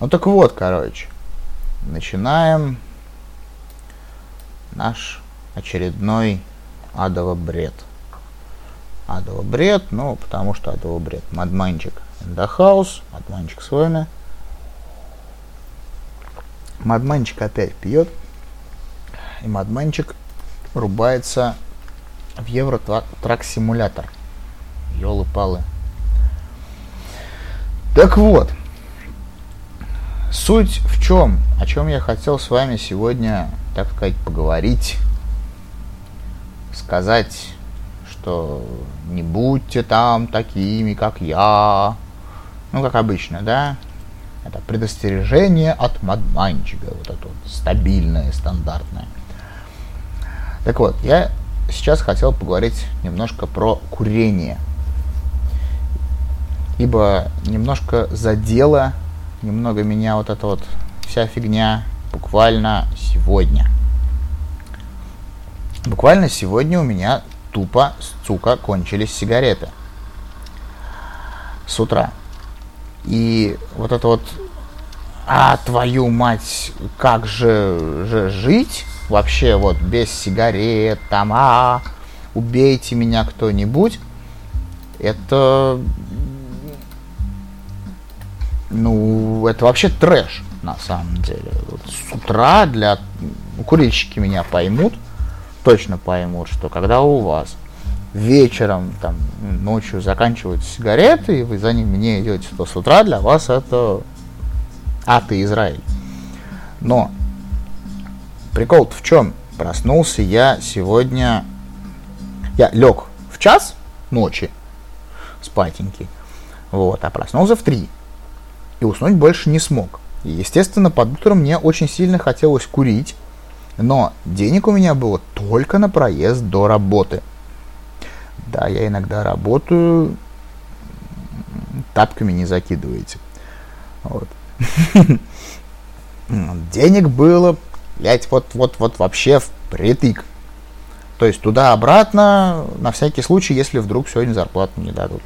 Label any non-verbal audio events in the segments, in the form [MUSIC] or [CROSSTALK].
Ну так вот, короче, начинаем наш очередной адово бред. Адово бред, ну, потому что адово бред. Мадманчик in the house, Мадманчик с вами. Мадманчик опять пьет, и Мадманчик рубается в Евро Трак Симулятор. Ёлы-палы. Так вот, суть в чем, о чем я хотел с вами сегодня, так сказать, поговорить, сказать, что не будьте там такими, как я, ну, как обычно, да, это предостережение от мадманчика, вот это вот стабильное, стандартное. Так вот, я сейчас хотел поговорить немножко про курение. Ибо немножко задела немного меня вот эта вот вся фигня буквально сегодня. Буквально сегодня у меня тупо, сука, кончились сигареты. С утра. И вот это вот, а твою мать, как же, же жить вообще вот без сигарет, там, а, убейте меня кто-нибудь, это, ну, это вообще трэш, на самом деле. Вот с утра для курильщики меня поймут, точно поймут, что когда у вас вечером, там, ночью заканчиваются сигареты, и вы за ними не идете, то с утра для вас это ад и Израиль. Но прикол в чем? Проснулся я сегодня... Я лег в час ночи, спатенький, вот, а проснулся в три. И уснуть больше не смог. И, естественно, под утром мне очень сильно хотелось курить, но денег у меня было только на проезд до работы. Да, я иногда работаю, тапками не закидываете. Вот. [LAUGHS] Денег было, блядь, вот, вот, вот вообще впритык. То есть туда-обратно, на всякий случай, если вдруг сегодня зарплату не дадут.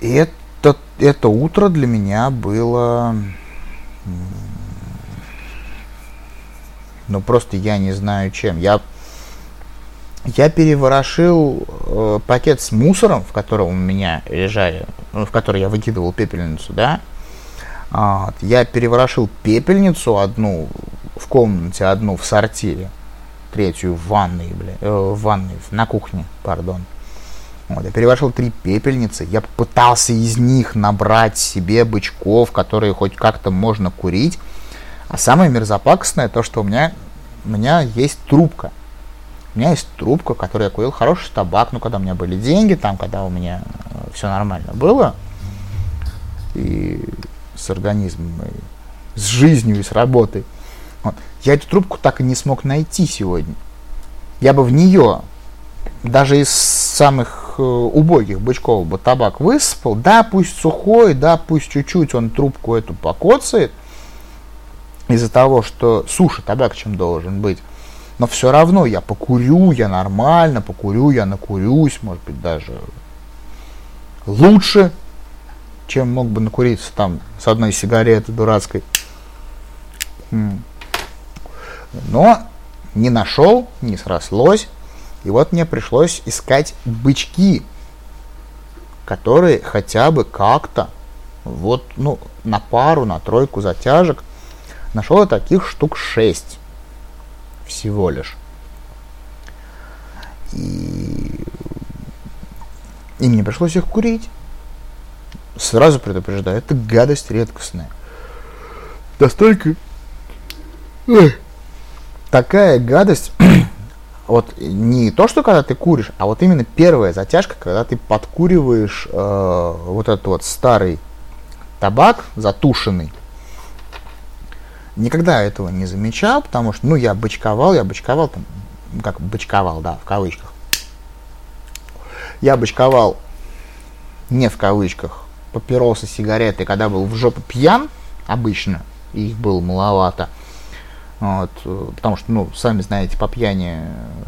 И это, это утро для меня было... Ну, просто я не знаю чем. Я я переворошил э, пакет с мусором, в котором у меня лежали, ну, в который я выкидывал пепельницу, да. Вот. Я переворошил пепельницу одну в комнате, одну в сортире, третью в ванной, бля, э, в ванной, на кухне, пардон. Вот, я переворошил три пепельницы, я пытался из них набрать себе бычков, которые хоть как-то можно курить. А самое мерзопакостное то, что у меня, у меня есть трубка – у меня есть трубка, которую я курил, хороший табак, ну, когда у меня были деньги, там, когда у меня э, все нормально было, и с организмом, и с жизнью, и с работой. Вот. Я эту трубку так и не смог найти сегодня. Я бы в нее, даже из самых э, убогих бычков бы табак высыпал, да, пусть сухой, да, пусть чуть-чуть он трубку эту покоцает, из-за того, что суше табак, чем должен быть но все равно я покурю, я нормально покурю, я накурюсь, может быть, даже лучше, чем мог бы накуриться там с одной сигареты дурацкой. Но не нашел, не срослось. И вот мне пришлось искать бычки, которые хотя бы как-то, вот, ну, на пару, на тройку затяжек, нашел я таких штук 6 всего лишь. И, и мне пришлось их курить. Сразу предупреждаю, это гадость редкостная. Настолько... Ой. Такая гадость, вот не то, что когда ты куришь, а вот именно первая затяжка, когда ты подкуриваешь э, вот этот вот старый табак затушенный, Никогда этого не замечал, потому что, ну, я бычковал, я бычковал, там, как бычковал, да, в кавычках. Я бычковал, не в кавычках, папиросы, сигареты, когда был в жопу пьян, обычно, их было маловато. Вот, потому что, ну, сами знаете, по пьяни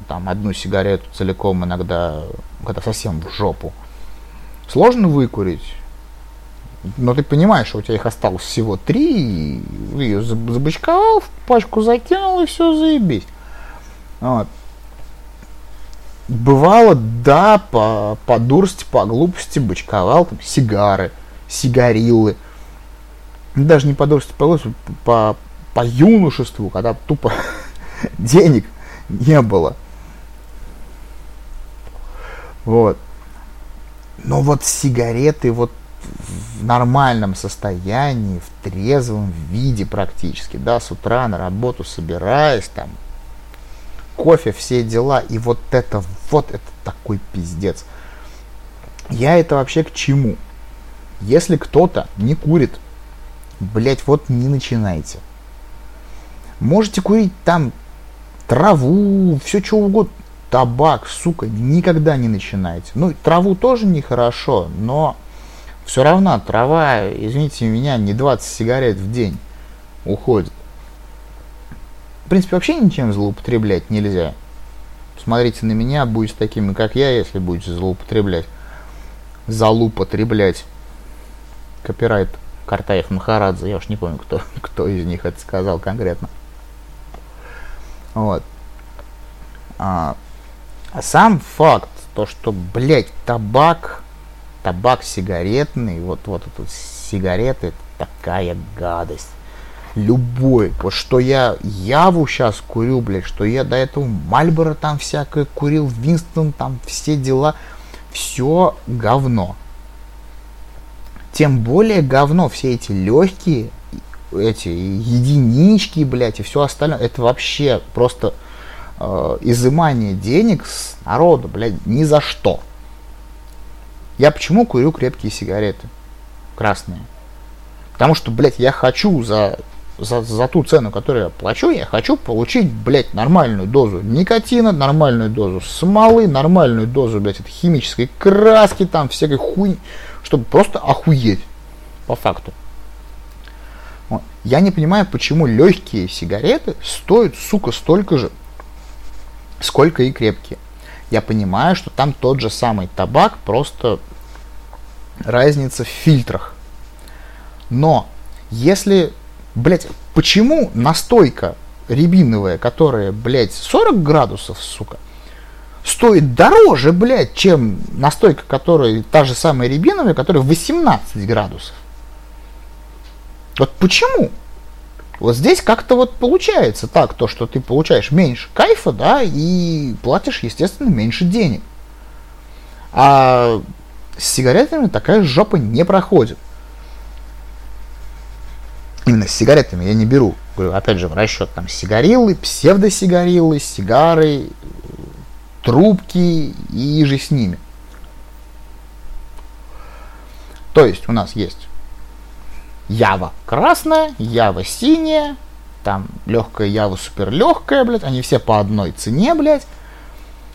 там одну сигарету целиком иногда, когда совсем в жопу, сложно выкурить. Но ты понимаешь, что у тебя их осталось всего три, и ее забычковал, в пачку закинул, и все, заебись. Вот. Бывало, да, по, по дурости, по глупости бычковал там сигары, сигарилы. Даже не по дурости, по глупости, по, по юношеству, когда тупо [LAUGHS] денег не было. Вот. Но вот сигареты вот в нормальном состоянии, в трезвом виде практически, да, с утра на работу собираясь, там, кофе, все дела, и вот это, вот это такой пиздец. Я это вообще к чему? Если кто-то не курит, блять, вот не начинайте. Можете курить там траву, все что угодно, табак, сука, никогда не начинайте. Ну, траву тоже нехорошо, но все равно трава, извините меня, не 20 сигарет в день уходит. В принципе, вообще ничем злоупотреблять нельзя. Смотрите на меня, будете такими, как я, если будете злоупотреблять. Залупотреблять. Копирайт Картаев Махарадзе, я уж не помню, кто, кто из них это сказал конкретно. Вот. А, а сам факт, то, что, блядь, табак, табак сигаретный, вот, вот это сигареты, такая гадость любой. Вот что я Яву сейчас курю, блядь, что я до этого Мальборо там всякое курил, Винстон там все дела. Все говно. Тем более говно все эти легкие, эти единички, блядь, и все остальное. Это вообще просто э, изымание денег с народа, блядь, ни за что. Я почему курю крепкие сигареты? Красные. Потому что, блядь, я хочу за за, за ту цену, которую я плачу, я хочу получить, блядь, нормальную дозу никотина, нормальную дозу смолы, нормальную дозу, блядь, этой химической краски, там, всякой хуйни, чтобы просто охуеть, по факту. Я не понимаю, почему легкие сигареты стоят, сука, столько же, сколько и крепкие. Я понимаю, что там тот же самый табак, просто разница в фильтрах. Но если Блять, почему настойка рябиновая, которая, блядь, 40 градусов, сука, стоит дороже, блядь, чем настойка, которая та же самая рябиновая, которая 18 градусов? Вот почему? Вот здесь как-то вот получается так, то, что ты получаешь меньше кайфа, да, и платишь, естественно, меньше денег. А с сигаретами такая жопа не проходит именно с сигаретами я не беру. Говорю, опять же, в расчет там сигарилы, псевдосигарилы, сигары, трубки и же с ними. То есть у нас есть Ява красная, Ява синяя, там легкая Ява супер легкая, блядь, они все по одной цене, блядь.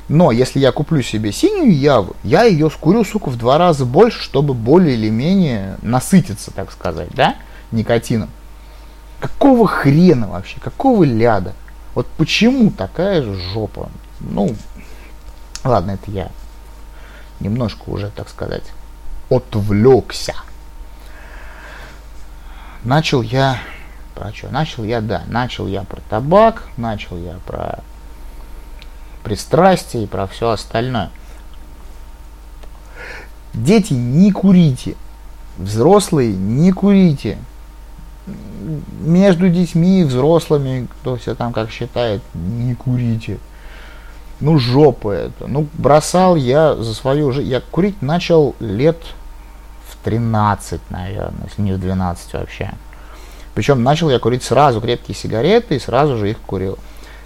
Но если я куплю себе синюю Яву, я ее скурю, сука, в два раза больше, чтобы более или менее насытиться, так сказать, да, никотином. Какого хрена вообще? Какого ляда? Вот почему такая же жопа? Ну, ладно, это я немножко уже, так сказать, отвлекся. Начал я про что? Начал я, да, начал я про табак, начал я про пристрастие и про все остальное. Дети, не курите. Взрослые, не курите между детьми и взрослыми, кто все там как считает, не курите. Ну, жопа это. Ну, бросал я за свою жизнь. Я курить начал лет 13, наверное, если не в 12 вообще. Причем начал я курить сразу крепкие сигареты и сразу же их курил.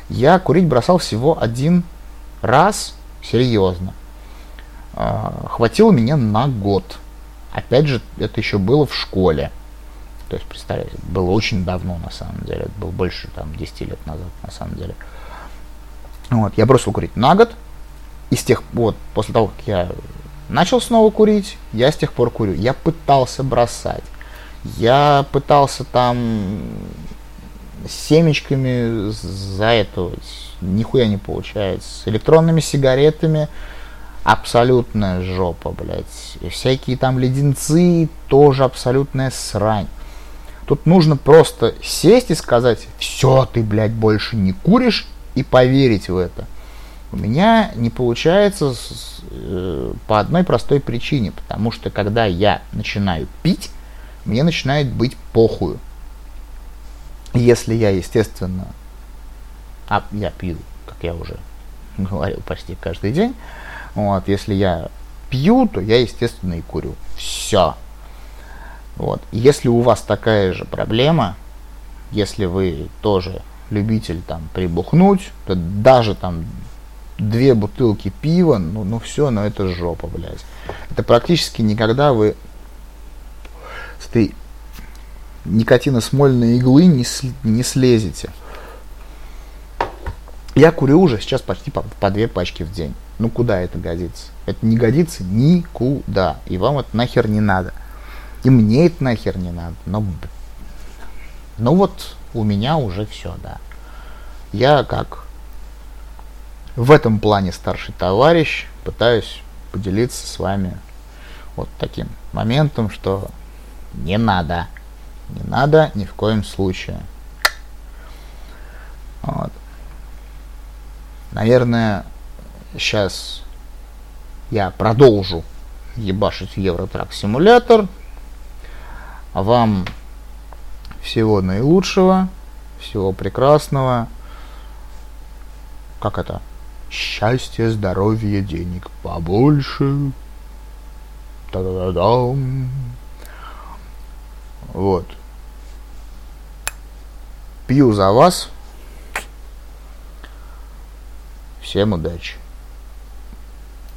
Я курить бросал всего один раз, серьезно. А, хватило меня на год. Опять же, это еще было в школе. То есть, представляете, было очень давно, на самом деле. Это было больше там 10 лет назад, на самом деле. Вот, я бросил курить на год. И с тех вот, после того, как я начал снова курить, я с тех пор курю. Я пытался бросать. Я пытался там семечками за это нихуя не получается. С электронными сигаретами абсолютная жопа, блядь. Всякие там леденцы тоже абсолютная срань. Тут нужно просто сесть и сказать, все, ты, блядь, больше не куришь, и поверить в это. У меня не получается с, э, по одной простой причине, потому что когда я начинаю пить, мне начинает быть похую. Если я, естественно, а я пью, как я уже [LAUGHS] говорил, почти каждый день, вот, если я пью, то я, естественно, и курю. Все. Вот. Если у вас такая же проблема, если вы тоже любитель там прибухнуть, то даже там две бутылки пива, ну, ну все, но ну это жопа, блядь. Это практически никогда вы с этой никотиносмольной иглы не, не слезете. Я курю уже сейчас почти по, по две пачки в день. Ну куда это годится? Это не годится никуда. И вам это нахер не надо. И мне это нахер не надо. Но, ну вот у меня уже все, да. Я как в этом плане старший товарищ пытаюсь поделиться с вами вот таким моментом, что не надо. Не надо ни в коем случае. Вот. Наверное, сейчас я продолжу ебашить Евротрак симулятор. Вам всего наилучшего, всего прекрасного. Как это? Счастья, здоровья, денег побольше. Та-да-да-дам. Вот. Пью за вас. Всем удачи.